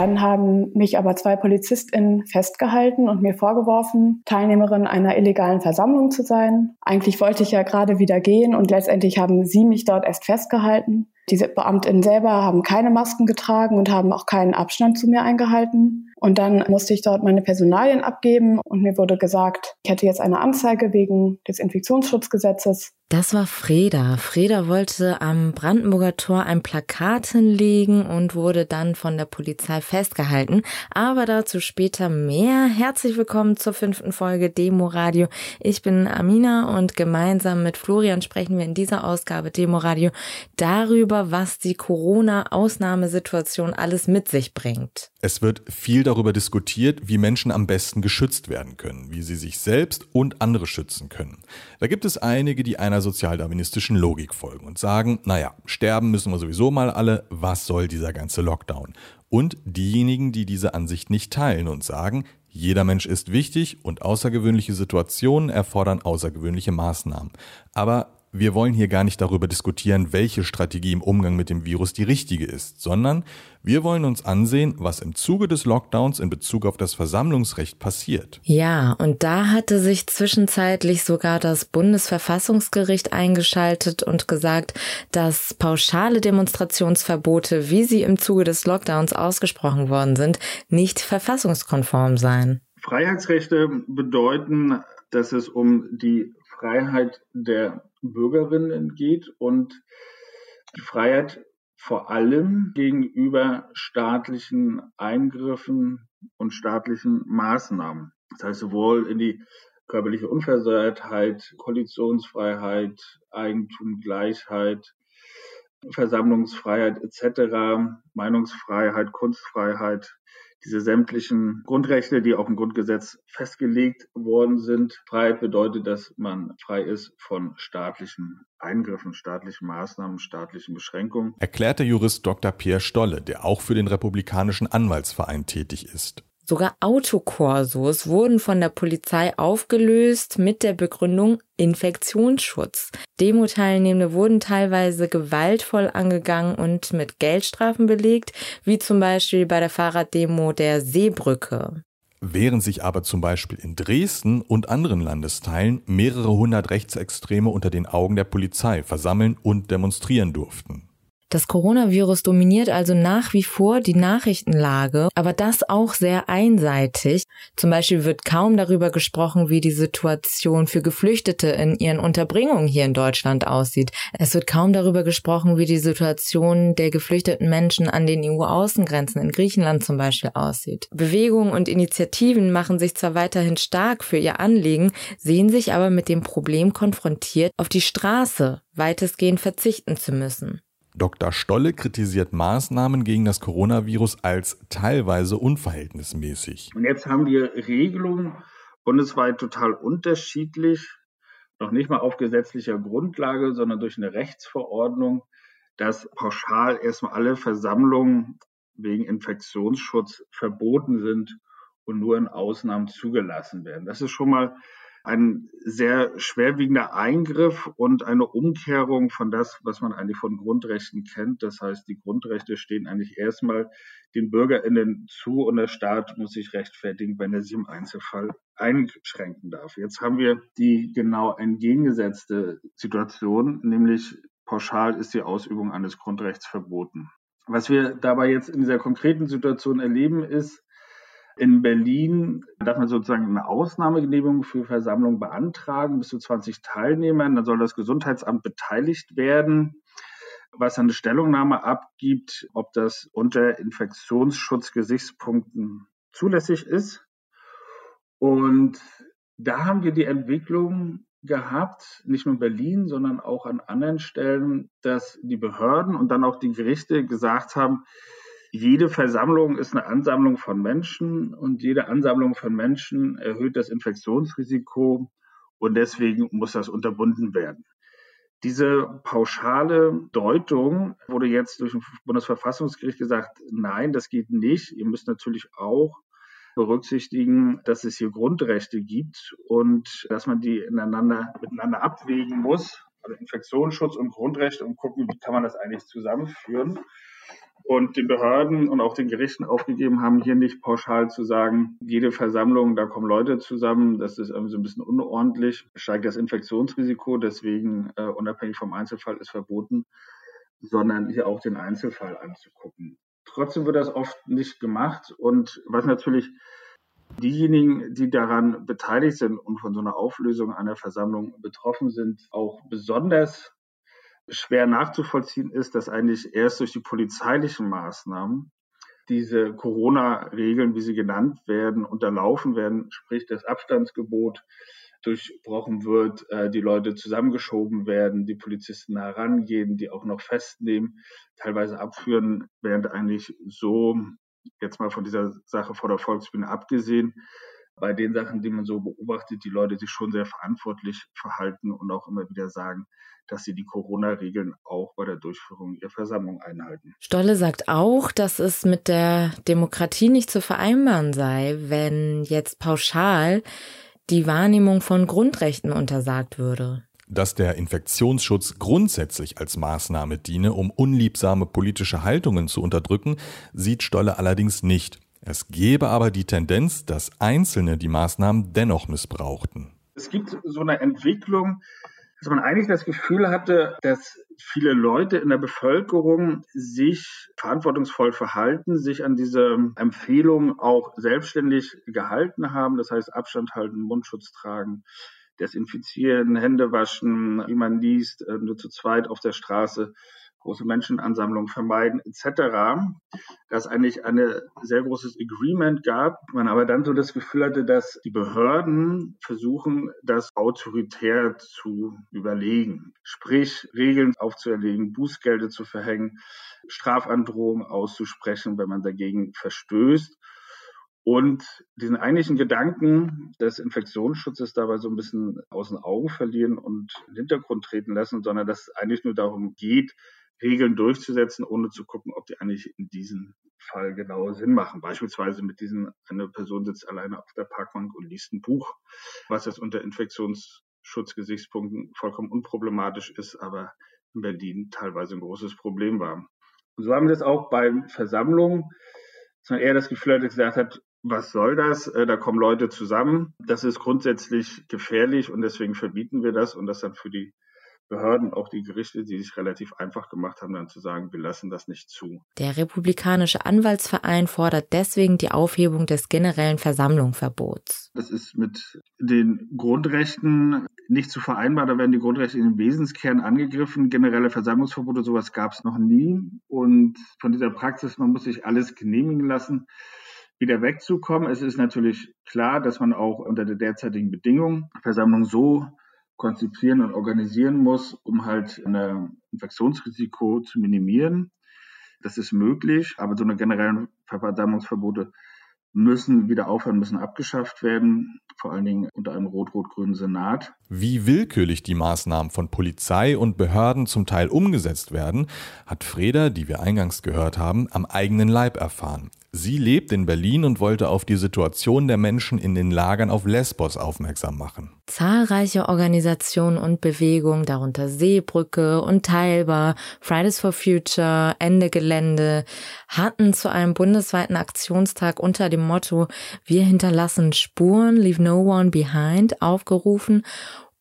Dann haben mich aber zwei PolizistInnen festgehalten und mir vorgeworfen, Teilnehmerin einer illegalen Versammlung zu sein. Eigentlich wollte ich ja gerade wieder gehen und letztendlich haben sie mich dort erst festgehalten. Diese Beamtinnen selber haben keine Masken getragen und haben auch keinen Abstand zu mir eingehalten. Und dann musste ich dort meine Personalien abgeben und mir wurde gesagt, ich hätte jetzt eine Anzeige wegen des Infektionsschutzgesetzes. Das war Freda. Freda wollte am Brandenburger Tor ein Plakat hinlegen und wurde dann von der Polizei festgehalten. Aber dazu später mehr. Herzlich willkommen zur fünften Folge Demo Radio. Ich bin Amina und gemeinsam mit Florian sprechen wir in dieser Ausgabe Demo Radio darüber, was die Corona-Ausnahmesituation alles mit sich bringt. Es wird viel darüber diskutiert, wie Menschen am besten geschützt werden können, wie sie sich selbst und andere schützen können. Da gibt es einige, die einer sozialdarwinistischen Logik folgen und sagen, naja, sterben müssen wir sowieso mal alle, was soll dieser ganze Lockdown? Und diejenigen, die diese Ansicht nicht teilen und sagen, jeder Mensch ist wichtig und außergewöhnliche Situationen erfordern außergewöhnliche Maßnahmen. Aber wir wollen hier gar nicht darüber diskutieren, welche Strategie im Umgang mit dem Virus die richtige ist, sondern wir wollen uns ansehen, was im Zuge des Lockdowns in Bezug auf das Versammlungsrecht passiert. Ja, und da hatte sich zwischenzeitlich sogar das Bundesverfassungsgericht eingeschaltet und gesagt, dass pauschale Demonstrationsverbote, wie sie im Zuge des Lockdowns ausgesprochen worden sind, nicht verfassungskonform seien. Freiheitsrechte bedeuten, dass es um die Freiheit der Bürgerinnen geht und die Freiheit vor allem gegenüber staatlichen Eingriffen und staatlichen Maßnahmen. Das heißt sowohl in die körperliche Unversehrtheit, Koalitionsfreiheit, Eigentum, Gleichheit, Versammlungsfreiheit etc., Meinungsfreiheit, Kunstfreiheit, diese sämtlichen Grundrechte, die auch im Grundgesetz festgelegt worden sind. Freiheit bedeutet, dass man frei ist von staatlichen Eingriffen, staatlichen Maßnahmen, staatlichen Beschränkungen. Erklärt der Jurist Dr. Pierre Stolle, der auch für den Republikanischen Anwaltsverein tätig ist. Sogar Autokorsos wurden von der Polizei aufgelöst mit der Begründung Infektionsschutz. Demo-Teilnehmende wurden teilweise gewaltvoll angegangen und mit Geldstrafen belegt, wie zum Beispiel bei der Fahrraddemo der Seebrücke. Während sich aber zum Beispiel in Dresden und anderen Landesteilen mehrere hundert Rechtsextreme unter den Augen der Polizei versammeln und demonstrieren durften. Das Coronavirus dominiert also nach wie vor die Nachrichtenlage, aber das auch sehr einseitig. Zum Beispiel wird kaum darüber gesprochen, wie die Situation für Geflüchtete in ihren Unterbringungen hier in Deutschland aussieht. Es wird kaum darüber gesprochen, wie die Situation der geflüchteten Menschen an den EU-Außengrenzen in Griechenland zum Beispiel aussieht. Bewegungen und Initiativen machen sich zwar weiterhin stark für ihr Anliegen, sehen sich aber mit dem Problem konfrontiert, auf die Straße weitestgehend verzichten zu müssen. Dr. Stolle kritisiert Maßnahmen gegen das Coronavirus als teilweise unverhältnismäßig. Und jetzt haben wir Regelungen bundesweit total unterschiedlich, noch nicht mal auf gesetzlicher Grundlage, sondern durch eine Rechtsverordnung, dass pauschal erstmal alle Versammlungen wegen Infektionsschutz verboten sind und nur in Ausnahmen zugelassen werden. Das ist schon mal ein sehr schwerwiegender Eingriff und eine Umkehrung von das, was man eigentlich von Grundrechten kennt. Das heißt, die Grundrechte stehen eigentlich erstmal den BürgerInnen zu und der Staat muss sich rechtfertigen, wenn er sie im Einzelfall einschränken darf. Jetzt haben wir die genau entgegengesetzte Situation, nämlich pauschal ist die Ausübung eines Grundrechts verboten. Was wir dabei jetzt in dieser konkreten Situation erleben, ist, in Berlin darf man sozusagen eine Ausnahmegenehmigung für Versammlungen beantragen, bis zu 20 Teilnehmern. Dann soll das Gesundheitsamt beteiligt werden, was eine Stellungnahme abgibt, ob das unter Infektionsschutzgesichtspunkten zulässig ist. Und da haben wir die Entwicklung gehabt, nicht nur in Berlin, sondern auch an anderen Stellen, dass die Behörden und dann auch die Gerichte gesagt haben, jede Versammlung ist eine Ansammlung von Menschen und jede Ansammlung von Menschen erhöht das Infektionsrisiko und deswegen muss das unterbunden werden. Diese pauschale Deutung wurde jetzt durch das Bundesverfassungsgericht gesagt, nein, das geht nicht. Ihr müsst natürlich auch berücksichtigen, dass es hier Grundrechte gibt und dass man die ineinander, miteinander abwägen muss, also Infektionsschutz und Grundrechte und gucken, wie kann man das eigentlich zusammenführen. Und den Behörden und auch den Gerichten aufgegeben haben, hier nicht pauschal zu sagen, jede Versammlung, da kommen Leute zusammen, das ist irgendwie so ein bisschen unordentlich, steigt das Infektionsrisiko, deswegen äh, unabhängig vom Einzelfall ist verboten, sondern hier auch den Einzelfall anzugucken. Trotzdem wird das oft nicht gemacht und was natürlich diejenigen, die daran beteiligt sind und von so einer Auflösung einer Versammlung betroffen sind, auch besonders schwer nachzuvollziehen ist, dass eigentlich erst durch die polizeilichen Maßnahmen diese Corona-Regeln, wie sie genannt werden, unterlaufen werden, sprich das Abstandsgebot durchbrochen wird, äh, die Leute zusammengeschoben werden, die Polizisten herangehen, die auch noch festnehmen, teilweise abführen, während eigentlich so, jetzt mal von dieser Sache vor der Volksbühne abgesehen, bei den Sachen, die man so beobachtet, die Leute sich schon sehr verantwortlich verhalten und auch immer wieder sagen, dass sie die Corona-Regeln auch bei der Durchführung ihrer Versammlung einhalten. Stolle sagt auch, dass es mit der Demokratie nicht zu vereinbaren sei, wenn jetzt pauschal die Wahrnehmung von Grundrechten untersagt würde. Dass der Infektionsschutz grundsätzlich als Maßnahme diene, um unliebsame politische Haltungen zu unterdrücken, sieht Stolle allerdings nicht. Es gebe aber die Tendenz, dass Einzelne die Maßnahmen dennoch missbrauchten. Es gibt so eine Entwicklung, dass man eigentlich das Gefühl hatte, dass viele Leute in der Bevölkerung sich verantwortungsvoll verhalten, sich an diese Empfehlungen auch selbstständig gehalten haben. Das heißt, Abstand halten, Mundschutz tragen, desinfizieren, Hände waschen, wie man liest, äh, nur zu zweit auf der Straße große Menschenansammlungen vermeiden etc., dass eigentlich ein sehr großes Agreement gab, man aber dann so das Gefühl hatte, dass die Behörden versuchen, das autoritär zu überlegen, sprich Regeln aufzuerlegen, Bußgelder zu verhängen, Strafandrohungen auszusprechen, wenn man dagegen verstößt. Und diesen eigentlichen Gedanken des Infektionsschutzes dabei so ein bisschen aus den Augen verlieren und in den Hintergrund treten lassen, sondern dass es eigentlich nur darum geht, Regeln durchzusetzen, ohne zu gucken, ob die eigentlich in diesem Fall genau Sinn machen. Beispielsweise mit diesen, eine Person sitzt alleine auf der Parkbank und liest ein Buch, was jetzt unter Infektionsschutzgesichtspunkten vollkommen unproblematisch ist, aber in Berlin teilweise ein großes Problem war. Und so haben wir das auch bei Versammlungen, dass man eher das Gefühl hat, gesagt hat, was soll das? Äh, da kommen Leute zusammen. Das ist grundsätzlich gefährlich und deswegen verbieten wir das und das dann für die Behörden, auch die Gerichte, die sich relativ einfach gemacht haben, dann zu sagen, wir lassen das nicht zu. Der Republikanische Anwaltsverein fordert deswegen die Aufhebung des generellen Versammlungsverbots. Das ist mit den Grundrechten nicht zu vereinbar. Da werden die Grundrechte in den Wesenskern angegriffen. Generelle Versammlungsverbote, sowas gab es noch nie. Und von dieser Praxis, man muss sich alles genehmigen lassen wieder wegzukommen. Es ist natürlich klar, dass man auch unter der derzeitigen Bedingung Versammlung so konzipieren und organisieren muss, um halt ein Infektionsrisiko zu minimieren. Das ist möglich, aber so eine generellen Verdammungsverbote müssen wieder aufhören, müssen abgeschafft werden, vor allen Dingen unter einem rot-rot-grünen Senat. Wie willkürlich die Maßnahmen von Polizei und Behörden zum Teil umgesetzt werden, hat Freda, die wir eingangs gehört haben, am eigenen Leib erfahren. Sie lebt in Berlin und wollte auf die Situation der Menschen in den Lagern auf Lesbos aufmerksam machen. Zahlreiche Organisationen und Bewegungen, darunter Seebrücke und Teilbar, Fridays for Future, Ende Gelände, hatten zu einem bundesweiten Aktionstag unter dem Motto Wir hinterlassen Spuren, leave no one behind aufgerufen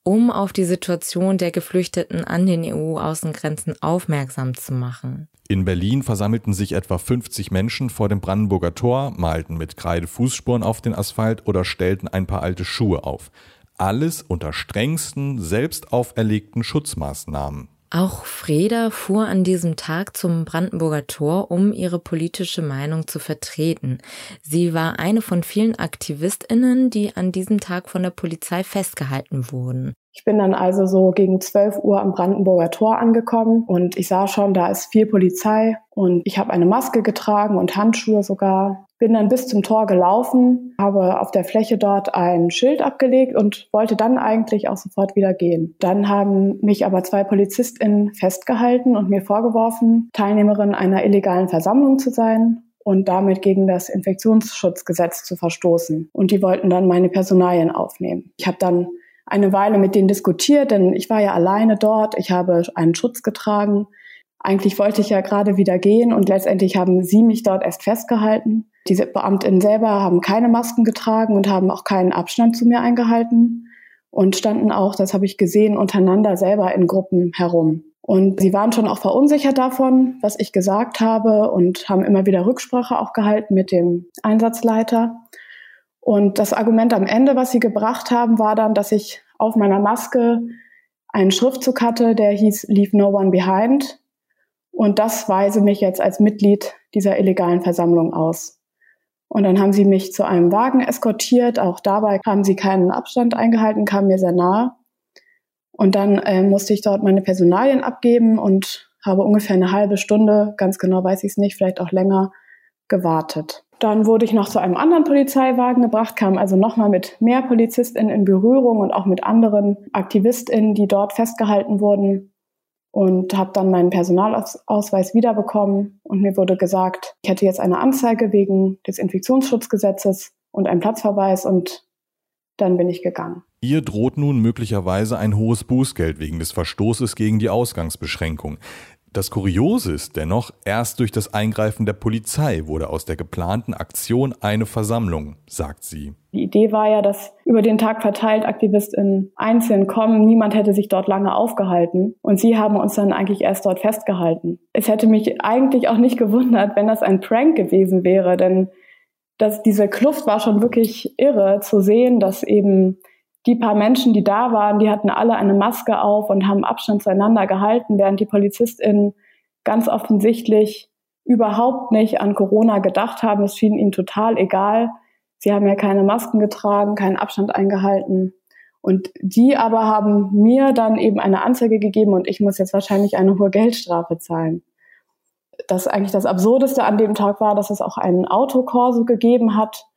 um auf die Situation der Geflüchteten an den EU-Außengrenzen aufmerksam zu machen. In Berlin versammelten sich etwa 50 Menschen vor dem Brandenburger Tor, malten mit Kreide Fußspuren auf den Asphalt oder stellten ein paar alte Schuhe auf. Alles unter strengsten, selbst auferlegten Schutzmaßnahmen. Auch Freda fuhr an diesem Tag zum Brandenburger Tor, um ihre politische Meinung zu vertreten. Sie war eine von vielen Aktivistinnen, die an diesem Tag von der Polizei festgehalten wurden. Ich bin dann also so gegen 12 Uhr am Brandenburger Tor angekommen und ich sah schon, da ist viel Polizei und ich habe eine Maske getragen und Handschuhe sogar. Bin dann bis zum Tor gelaufen, habe auf der Fläche dort ein Schild abgelegt und wollte dann eigentlich auch sofort wieder gehen. Dann haben mich aber zwei PolizistInnen festgehalten und mir vorgeworfen, Teilnehmerin einer illegalen Versammlung zu sein und damit gegen das Infektionsschutzgesetz zu verstoßen. Und die wollten dann meine Personalien aufnehmen. Ich habe dann eine Weile mit denen diskutiert, denn ich war ja alleine dort. Ich habe einen Schutz getragen. Eigentlich wollte ich ja gerade wieder gehen und letztendlich haben sie mich dort erst festgehalten. Diese Beamtinnen selber haben keine Masken getragen und haben auch keinen Abstand zu mir eingehalten und standen auch, das habe ich gesehen, untereinander selber in Gruppen herum. Und sie waren schon auch verunsichert davon, was ich gesagt habe und haben immer wieder Rücksprache auch gehalten mit dem Einsatzleiter. Und das Argument am Ende, was sie gebracht haben, war dann, dass ich auf meiner Maske einen Schriftzug hatte, der hieß Leave No One Behind. Und das weise mich jetzt als Mitglied dieser illegalen Versammlung aus. Und dann haben sie mich zu einem Wagen eskortiert. Auch dabei haben sie keinen Abstand eingehalten, kamen mir sehr nahe. Und dann äh, musste ich dort meine Personalien abgeben und habe ungefähr eine halbe Stunde, ganz genau weiß ich es nicht, vielleicht auch länger, gewartet. Dann wurde ich noch zu einem anderen Polizeiwagen gebracht, kam also nochmal mit mehr PolizistInnen in Berührung und auch mit anderen AktivistInnen, die dort festgehalten wurden und habe dann meinen Personalausweis wiederbekommen und mir wurde gesagt, ich hätte jetzt eine Anzeige wegen des Infektionsschutzgesetzes und einen Platzverweis und dann bin ich gegangen. Ihr droht nun möglicherweise ein hohes Bußgeld wegen des Verstoßes gegen die Ausgangsbeschränkung. Das Kuriose ist dennoch, erst durch das Eingreifen der Polizei wurde aus der geplanten Aktion eine Versammlung, sagt sie. Die Idee war ja, dass über den Tag verteilt AktivistInnen einzeln kommen. Niemand hätte sich dort lange aufgehalten. Und sie haben uns dann eigentlich erst dort festgehalten. Es hätte mich eigentlich auch nicht gewundert, wenn das ein Prank gewesen wäre, denn dass diese Kluft war schon wirklich irre zu sehen, dass eben die paar Menschen, die da waren, die hatten alle eine Maske auf und haben Abstand zueinander gehalten, während die PolizistInnen ganz offensichtlich überhaupt nicht an Corona gedacht haben. Es schien ihnen total egal. Sie haben ja keine Masken getragen, keinen Abstand eingehalten. Und die aber haben mir dann eben eine Anzeige gegeben und ich muss jetzt wahrscheinlich eine hohe Geldstrafe zahlen. Das eigentlich das Absurdeste an dem Tag war, dass es auch einen Autokorso gegeben hat,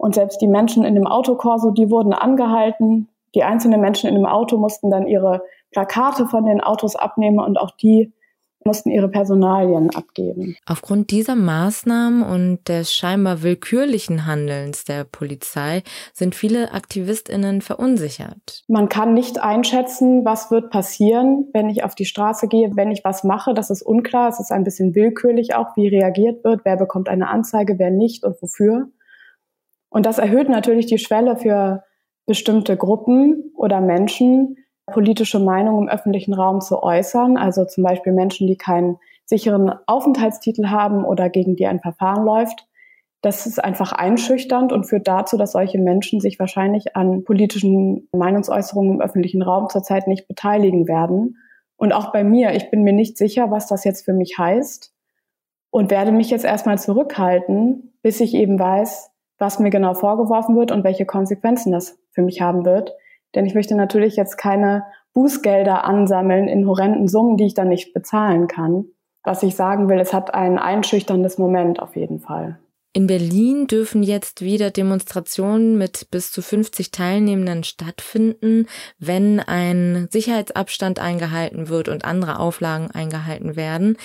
und selbst die Menschen in dem Autokorso, die wurden angehalten. Die einzelnen Menschen in dem Auto mussten dann ihre Plakate von den Autos abnehmen und auch die mussten ihre Personalien abgeben. Aufgrund dieser Maßnahmen und des scheinbar willkürlichen Handelns der Polizei sind viele Aktivistinnen verunsichert. Man kann nicht einschätzen, was wird passieren, wenn ich auf die Straße gehe, wenn ich was mache. Das ist unklar. Es ist ein bisschen willkürlich auch, wie reagiert wird, wer bekommt eine Anzeige, wer nicht und wofür. Und das erhöht natürlich die Schwelle für bestimmte Gruppen oder Menschen, politische Meinung im öffentlichen Raum zu äußern. Also zum Beispiel Menschen, die keinen sicheren Aufenthaltstitel haben oder gegen die ein Verfahren läuft. Das ist einfach einschüchternd und führt dazu, dass solche Menschen sich wahrscheinlich an politischen Meinungsäußerungen im öffentlichen Raum zurzeit nicht beteiligen werden. Und auch bei mir, ich bin mir nicht sicher, was das jetzt für mich heißt und werde mich jetzt erstmal zurückhalten, bis ich eben weiß, was mir genau vorgeworfen wird und welche Konsequenzen das für mich haben wird. Denn ich möchte natürlich jetzt keine Bußgelder ansammeln in horrenden Summen, die ich dann nicht bezahlen kann. Was ich sagen will, es hat ein einschüchterndes Moment auf jeden Fall. In Berlin dürfen jetzt wieder Demonstrationen mit bis zu 50 Teilnehmenden stattfinden, wenn ein Sicherheitsabstand eingehalten wird und andere Auflagen eingehalten werden.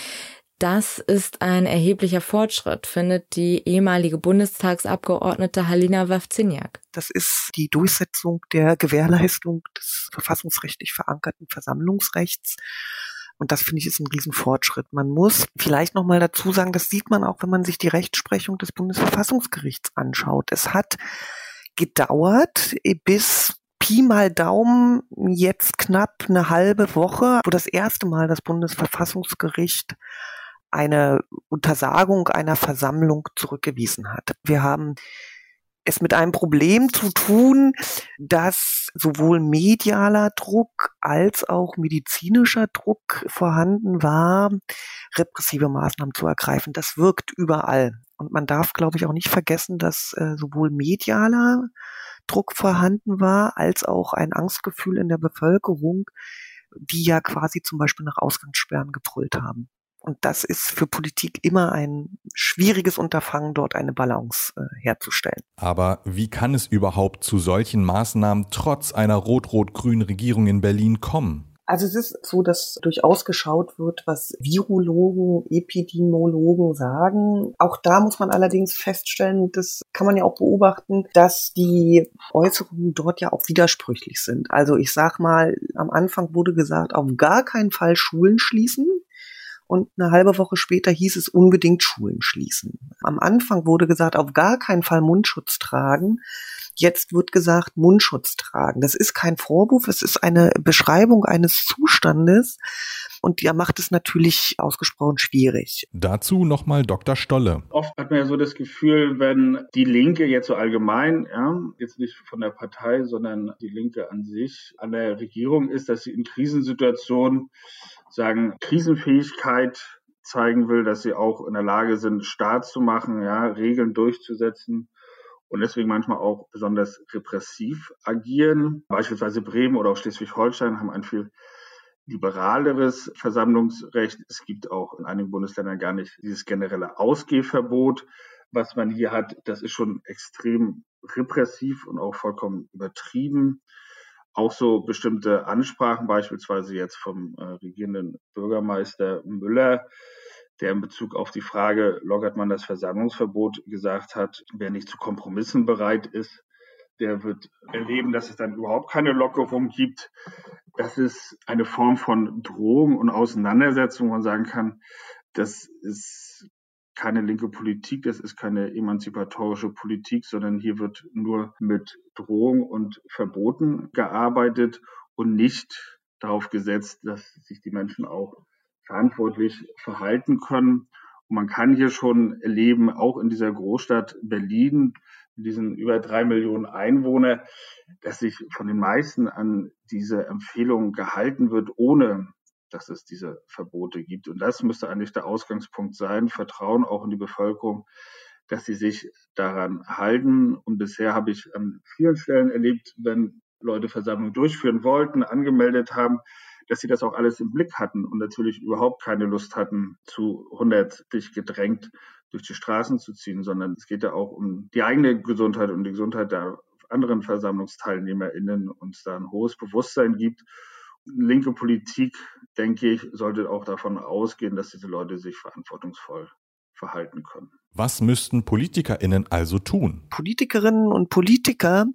Das ist ein erheblicher Fortschritt, findet die ehemalige Bundestagsabgeordnete Halina Wawziniak. Das ist die Durchsetzung der Gewährleistung des verfassungsrechtlich verankerten Versammlungsrechts. Und das finde ich ist ein Riesenfortschritt. Man muss vielleicht nochmal dazu sagen, das sieht man auch, wenn man sich die Rechtsprechung des Bundesverfassungsgerichts anschaut. Es hat gedauert bis Pi mal Daumen jetzt knapp eine halbe Woche, wo das erste Mal das Bundesverfassungsgericht eine Untersagung einer Versammlung zurückgewiesen hat. Wir haben es mit einem Problem zu tun, dass sowohl medialer Druck als auch medizinischer Druck vorhanden war, repressive Maßnahmen zu ergreifen. Das wirkt überall. Und man darf, glaube ich, auch nicht vergessen, dass äh, sowohl medialer Druck vorhanden war, als auch ein Angstgefühl in der Bevölkerung, die ja quasi zum Beispiel nach Ausgangssperren gebrüllt haben. Und das ist für Politik immer ein schwieriges Unterfangen, dort eine Balance äh, herzustellen. Aber wie kann es überhaupt zu solchen Maßnahmen trotz einer rot-rot-grünen Regierung in Berlin kommen? Also es ist so, dass durchaus geschaut wird, was Virologen, Epidemiologen sagen. Auch da muss man allerdings feststellen, das kann man ja auch beobachten, dass die Äußerungen dort ja auch widersprüchlich sind. Also ich sag mal, am Anfang wurde gesagt, auf gar keinen Fall Schulen schließen. Und eine halbe Woche später hieß es unbedingt Schulen schließen. Am Anfang wurde gesagt, auf gar keinen Fall Mundschutz tragen. Jetzt wird gesagt, Mundschutz tragen. Das ist kein Vorwurf, es ist eine Beschreibung eines Zustandes. Und der macht es natürlich ausgesprochen schwierig. Dazu nochmal Dr. Stolle. Oft hat man ja so das Gefühl, wenn die Linke jetzt so allgemein, ja, jetzt nicht von der Partei, sondern die Linke an sich an der Regierung ist, dass sie in Krisensituationen sagen, Krisenfähigkeit zeigen will, dass sie auch in der Lage sind, Staat zu machen, ja, Regeln durchzusetzen und deswegen manchmal auch besonders repressiv agieren. Beispielsweise Bremen oder auch Schleswig-Holstein haben ein viel liberaleres Versammlungsrecht. Es gibt auch in einigen Bundesländern gar nicht dieses generelle Ausgehverbot. Was man hier hat, das ist schon extrem repressiv und auch vollkommen übertrieben. Auch so bestimmte Ansprachen, beispielsweise jetzt vom äh, regierenden Bürgermeister Müller, der in Bezug auf die Frage, lockert man das Versammlungsverbot, gesagt hat, wer nicht zu Kompromissen bereit ist, der wird erleben, dass es dann überhaupt keine Lockerung gibt. Das ist eine Form von Drohung und Auseinandersetzung, wo man sagen kann, das ist keine linke Politik, das ist keine emanzipatorische Politik, sondern hier wird nur mit Drohung und Verboten gearbeitet und nicht darauf gesetzt, dass sich die Menschen auch verantwortlich verhalten können. Und man kann hier schon erleben, auch in dieser Großstadt Berlin, in diesen über drei Millionen Einwohner, dass sich von den meisten an diese Empfehlungen gehalten wird, ohne dass es diese Verbote gibt. Und das müsste eigentlich der Ausgangspunkt sein, Vertrauen auch in die Bevölkerung, dass sie sich daran halten. Und bisher habe ich an vielen Stellen erlebt, wenn Leute Versammlungen durchführen wollten, angemeldet haben, dass sie das auch alles im Blick hatten und natürlich überhaupt keine Lust hatten, zu 100 dich gedrängt durch die Straßen zu ziehen, sondern es geht ja auch um die eigene Gesundheit und die Gesundheit der anderen VersammlungsteilnehmerInnen und es da ein hohes Bewusstsein gibt. Linke Politik, denke ich, sollte auch davon ausgehen, dass diese Leute sich verantwortungsvoll verhalten können. Was müssten PolitikerInnen also tun? Politikerinnen und Politiker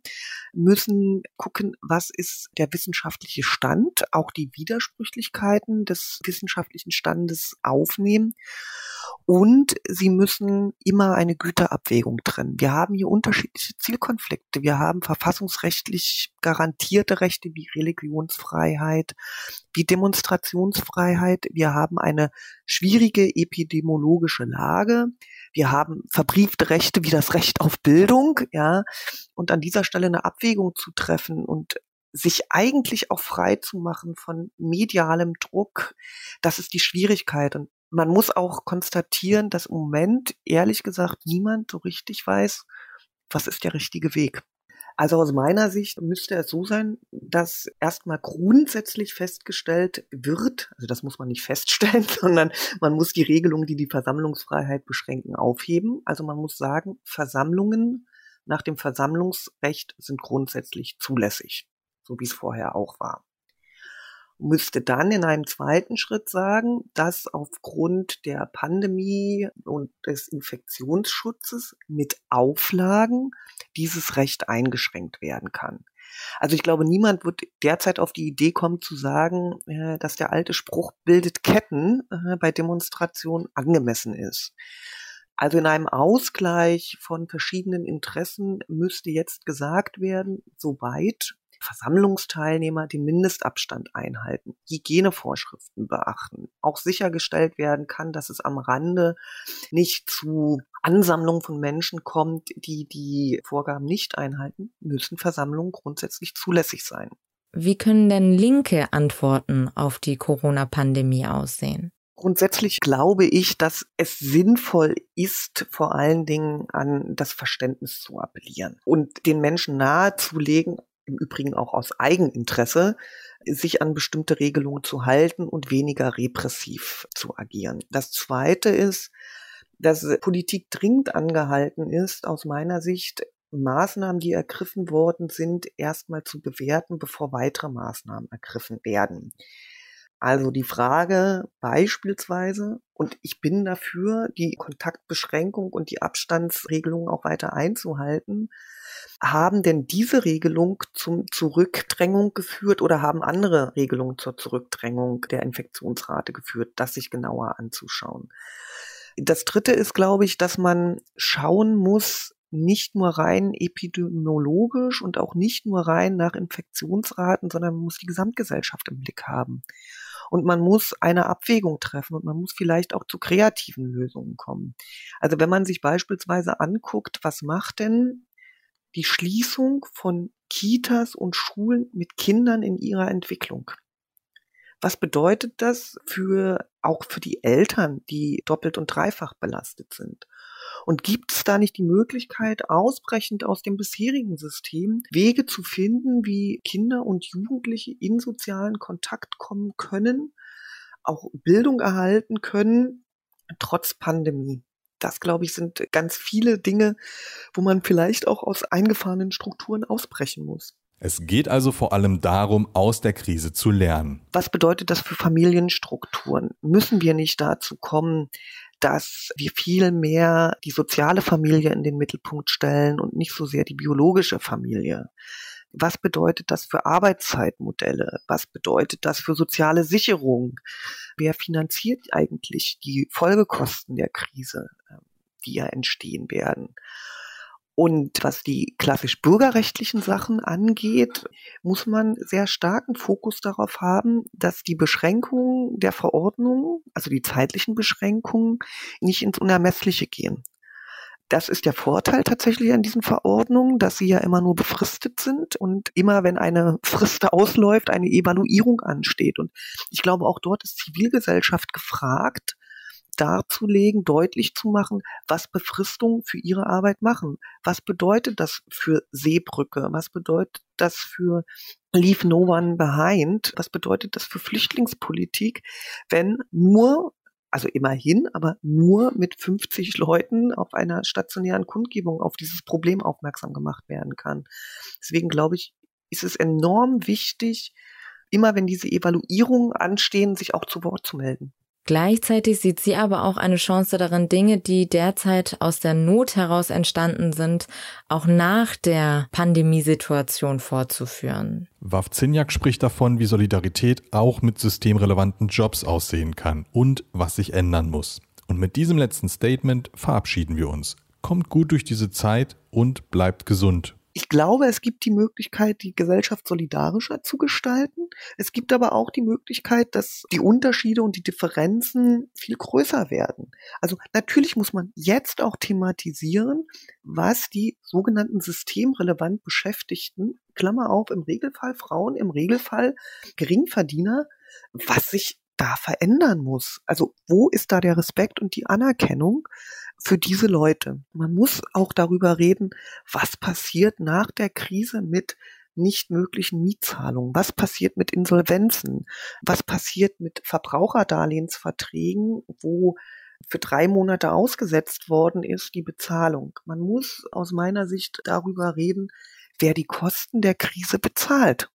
müssen gucken, was ist der wissenschaftliche Stand, auch die Widersprüchlichkeiten des wissenschaftlichen Standes aufnehmen. Und sie müssen immer eine Güterabwägung trennen. Wir haben hier unterschiedliche Zielkonflikte. Wir haben verfassungsrechtlich garantierte Rechte wie Religionsfreiheit, wie Demonstrationsfreiheit. Wir haben eine schwierige epidemiologische Lage. Wir haben verbriefte Rechte wie das Recht auf Bildung, ja. Und an dieser Stelle eine Abwägung zu treffen und sich eigentlich auch frei zu machen von medialem Druck, das ist die Schwierigkeit. Und man muss auch konstatieren, dass im Moment, ehrlich gesagt, niemand so richtig weiß, was ist der richtige Weg. Also aus meiner Sicht müsste es so sein, dass erstmal grundsätzlich festgestellt wird, also das muss man nicht feststellen, sondern man muss die Regelungen, die die Versammlungsfreiheit beschränken, aufheben. Also man muss sagen, Versammlungen nach dem Versammlungsrecht sind grundsätzlich zulässig, so wie es vorher auch war müsste dann in einem zweiten Schritt sagen, dass aufgrund der Pandemie und des Infektionsschutzes mit Auflagen dieses Recht eingeschränkt werden kann. Also ich glaube, niemand wird derzeit auf die Idee kommen zu sagen, äh, dass der alte Spruch bildet Ketten äh, bei Demonstrationen angemessen ist. Also in einem Ausgleich von verschiedenen Interessen müsste jetzt gesagt werden, soweit Versammlungsteilnehmer den Mindestabstand einhalten, Hygienevorschriften beachten, auch sichergestellt werden kann, dass es am Rande nicht zu Ansammlungen von Menschen kommt, die die Vorgaben nicht einhalten, müssen Versammlungen grundsätzlich zulässig sein. Wie können denn linke Antworten auf die Corona-Pandemie aussehen? Grundsätzlich glaube ich, dass es sinnvoll ist, vor allen Dingen an das Verständnis zu appellieren und den Menschen nahezulegen, im Übrigen auch aus Eigeninteresse, sich an bestimmte Regelungen zu halten und weniger repressiv zu agieren. Das Zweite ist, dass Politik dringend angehalten ist, aus meiner Sicht Maßnahmen, die ergriffen worden sind, erstmal zu bewerten, bevor weitere Maßnahmen ergriffen werden. Also die Frage beispielsweise, und ich bin dafür, die Kontaktbeschränkung und die Abstandsregelung auch weiter einzuhalten, haben denn diese Regelung zum Zurückdrängung geführt oder haben andere Regelungen zur Zurückdrängung der Infektionsrate geführt, das sich genauer anzuschauen? Das dritte ist, glaube ich, dass man schauen muss, nicht nur rein epidemiologisch und auch nicht nur rein nach Infektionsraten, sondern man muss die Gesamtgesellschaft im Blick haben. Und man muss eine Abwägung treffen und man muss vielleicht auch zu kreativen Lösungen kommen. Also wenn man sich beispielsweise anguckt, was macht denn die Schließung von Kitas und Schulen mit Kindern in ihrer Entwicklung? Was bedeutet das für auch für die Eltern, die doppelt und dreifach belastet sind? Und gibt es da nicht die Möglichkeit, ausbrechend aus dem bisherigen System Wege zu finden, wie Kinder und Jugendliche in sozialen Kontakt kommen können, auch Bildung erhalten können, trotz Pandemie? Das, glaube ich, sind ganz viele Dinge, wo man vielleicht auch aus eingefahrenen Strukturen ausbrechen muss. Es geht also vor allem darum, aus der Krise zu lernen. Was bedeutet das für Familienstrukturen? Müssen wir nicht dazu kommen, dass wir viel mehr die soziale Familie in den Mittelpunkt stellen und nicht so sehr die biologische Familie? Was bedeutet das für Arbeitszeitmodelle? Was bedeutet das für soziale Sicherung? Wer finanziert eigentlich die Folgekosten der Krise, ähm, die ja entstehen werden? Und was die klassisch bürgerrechtlichen Sachen angeht, muss man sehr starken Fokus darauf haben, dass die Beschränkungen der Verordnung, also die zeitlichen Beschränkungen, nicht ins Unermessliche gehen. Das ist der Vorteil tatsächlich an diesen Verordnungen, dass sie ja immer nur befristet sind und immer, wenn eine Frist ausläuft, eine Evaluierung ansteht. Und ich glaube, auch dort ist Zivilgesellschaft gefragt, darzulegen, deutlich zu machen, was Befristungen für ihre Arbeit machen. Was bedeutet das für Seebrücke? Was bedeutet das für Leave No One Behind? Was bedeutet das für Flüchtlingspolitik, wenn nur also immerhin, aber nur mit 50 Leuten auf einer stationären Kundgebung auf dieses Problem aufmerksam gemacht werden kann. Deswegen glaube ich, ist es enorm wichtig, immer wenn diese Evaluierungen anstehen, sich auch zu Wort zu melden. Gleichzeitig sieht sie aber auch eine Chance darin, Dinge, die derzeit aus der Not heraus entstanden sind, auch nach der Pandemiesituation fortzuführen. Wawzinjak spricht davon, wie Solidarität auch mit systemrelevanten Jobs aussehen kann und was sich ändern muss. Und mit diesem letzten Statement verabschieden wir uns. Kommt gut durch diese Zeit und bleibt gesund. Ich glaube, es gibt die Möglichkeit, die Gesellschaft solidarischer zu gestalten. Es gibt aber auch die Möglichkeit, dass die Unterschiede und die Differenzen viel größer werden. Also natürlich muss man jetzt auch thematisieren, was die sogenannten systemrelevant Beschäftigten, Klammer auf, im Regelfall Frauen, im Regelfall Geringverdiener, was sich da verändern muss. Also wo ist da der Respekt und die Anerkennung für diese Leute? Man muss auch darüber reden, was passiert nach der Krise mit nicht möglichen Mietzahlungen? Was passiert mit Insolvenzen? Was passiert mit Verbraucherdarlehensverträgen, wo für drei Monate ausgesetzt worden ist, die Bezahlung? Man muss aus meiner Sicht darüber reden, wer die Kosten der Krise bezahlt.